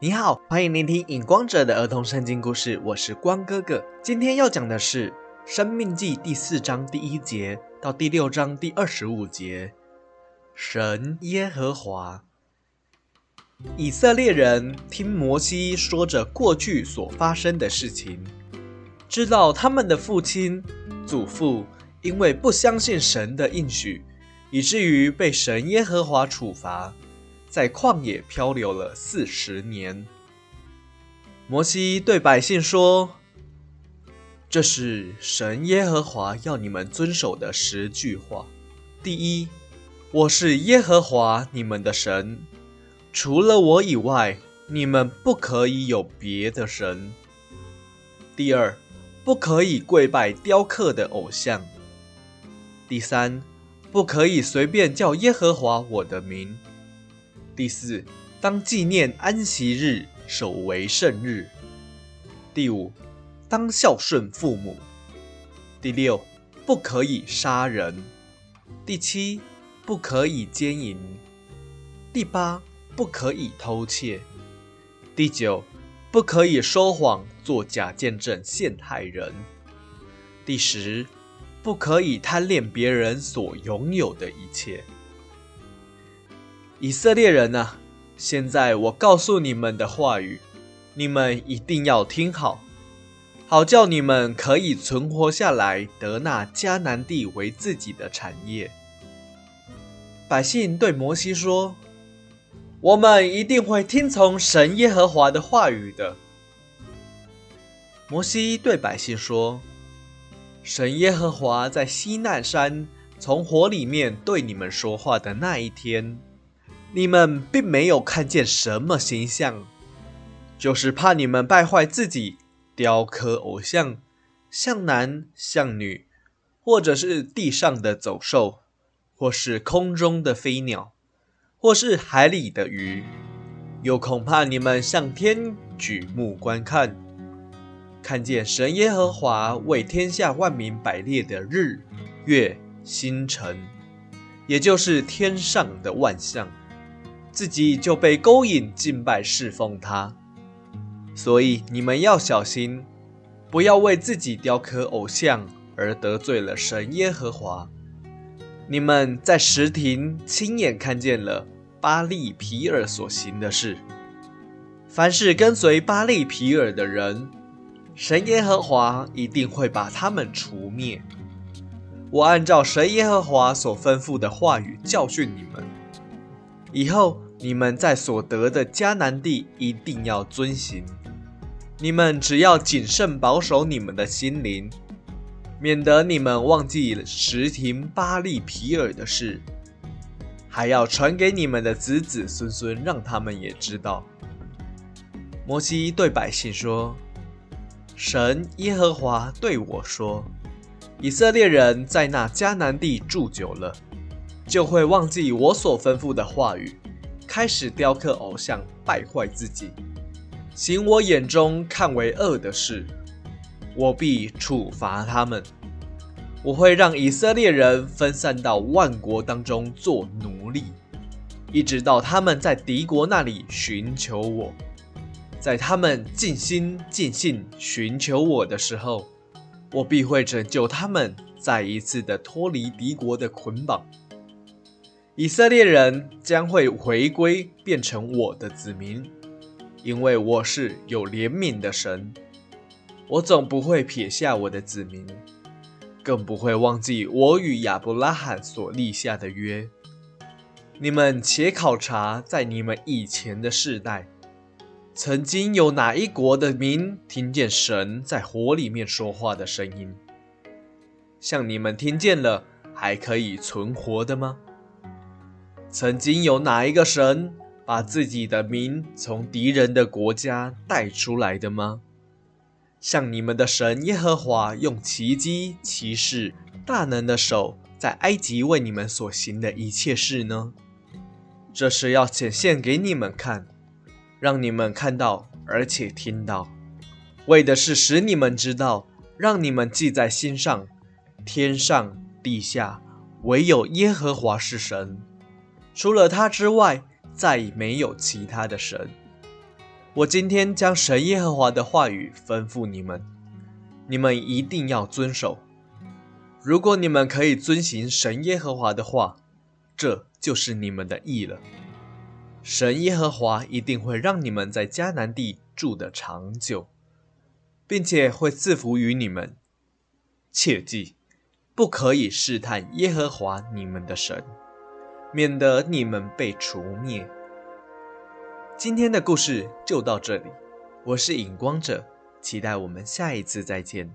你好，欢迎聆听《影光者》的儿童圣经故事，我是光哥哥。今天要讲的是《生命记》第四章第一节到第六章第二十五节。神耶和华，以色列人听摩西说着过去所发生的事情，知道他们的父亲、祖父因为不相信神的应许，以至于被神耶和华处罚。在旷野漂流了四十年。摩西对百姓说：“这是神耶和华要你们遵守的十句话。第一，我是耶和华你们的神，除了我以外，你们不可以有别的神。第二，不可以跪拜雕刻的偶像。第三，不可以随便叫耶和华我的名。”第四，当纪念安息日，守为圣日。第五，当孝顺父母。第六，不可以杀人。第七，不可以奸淫。第八，不可以偷窃。第九，不可以说谎，作假见证陷害人。第十，不可以贪恋别人所拥有的一切。以色列人啊，现在我告诉你们的话语，你们一定要听好，好叫你们可以存活下来，得那迦南地为自己的产业。百姓对摩西说：“我们一定会听从神耶和华的话语的。”摩西对百姓说：“神耶和华在西奈山从火里面对你们说话的那一天。”你们并没有看见什么形象，就是怕你们败坏自己，雕刻偶像，像男像女，或者是地上的走兽，或是空中的飞鸟，或是海里的鱼，又恐怕你们向天举目观看，看见神耶和华为天下万民摆列的日月星辰，也就是天上的万象。自己就被勾引敬拜侍奉他，所以你们要小心，不要为自己雕刻偶像而得罪了神耶和华。你们在石亭亲眼看见了巴利皮尔所行的事，凡是跟随巴利皮尔的人，神耶和华一定会把他们除灭。我按照神耶和华所吩咐的话语教训你们，以后。你们在所得的迦南地一定要遵行。你们只要谨慎保守你们的心灵，免得你们忘记石亭巴利皮尔的事，还要传给你们的子子孙孙，让他们也知道。摩西对百姓说：“神耶和华对我说，以色列人在那迦南地住久了，就会忘记我所吩咐的话语。”开始雕刻偶像，败坏自己，行我眼中看为恶的事，我必处罚他们。我会让以色列人分散到万国当中做奴隶，一直到他们在敌国那里寻求我，在他们尽心尽性寻求我的时候，我必会拯救他们，再一次的脱离敌国的捆绑。以色列人将会回归，变成我的子民，因为我是有怜悯的神。我总不会撇下我的子民，更不会忘记我与亚伯拉罕所立下的约。你们且考察，在你们以前的世代，曾经有哪一国的民听见神在火里面说话的声音？像你们听见了，还可以存活的吗？曾经有哪一个神把自己的名从敌人的国家带出来的吗？像你们的神耶和华用奇迹、奇事、大能的手在埃及为你们所行的一切事呢？这是要显现给你们看，让你们看到而且听到，为的是使你们知道，让你们记在心上：天上地下，唯有耶和华是神。除了他之外，再没有其他的神。我今天将神耶和华的话语吩咐你们，你们一定要遵守。如果你们可以遵行神耶和华的话，这就是你们的义了。神耶和华一定会让你们在迦南地住得长久，并且会赐福于你们。切记，不可以试探耶和华你们的神，免得你们被除灭。今天的故事就到这里，我是影光者，期待我们下一次再见。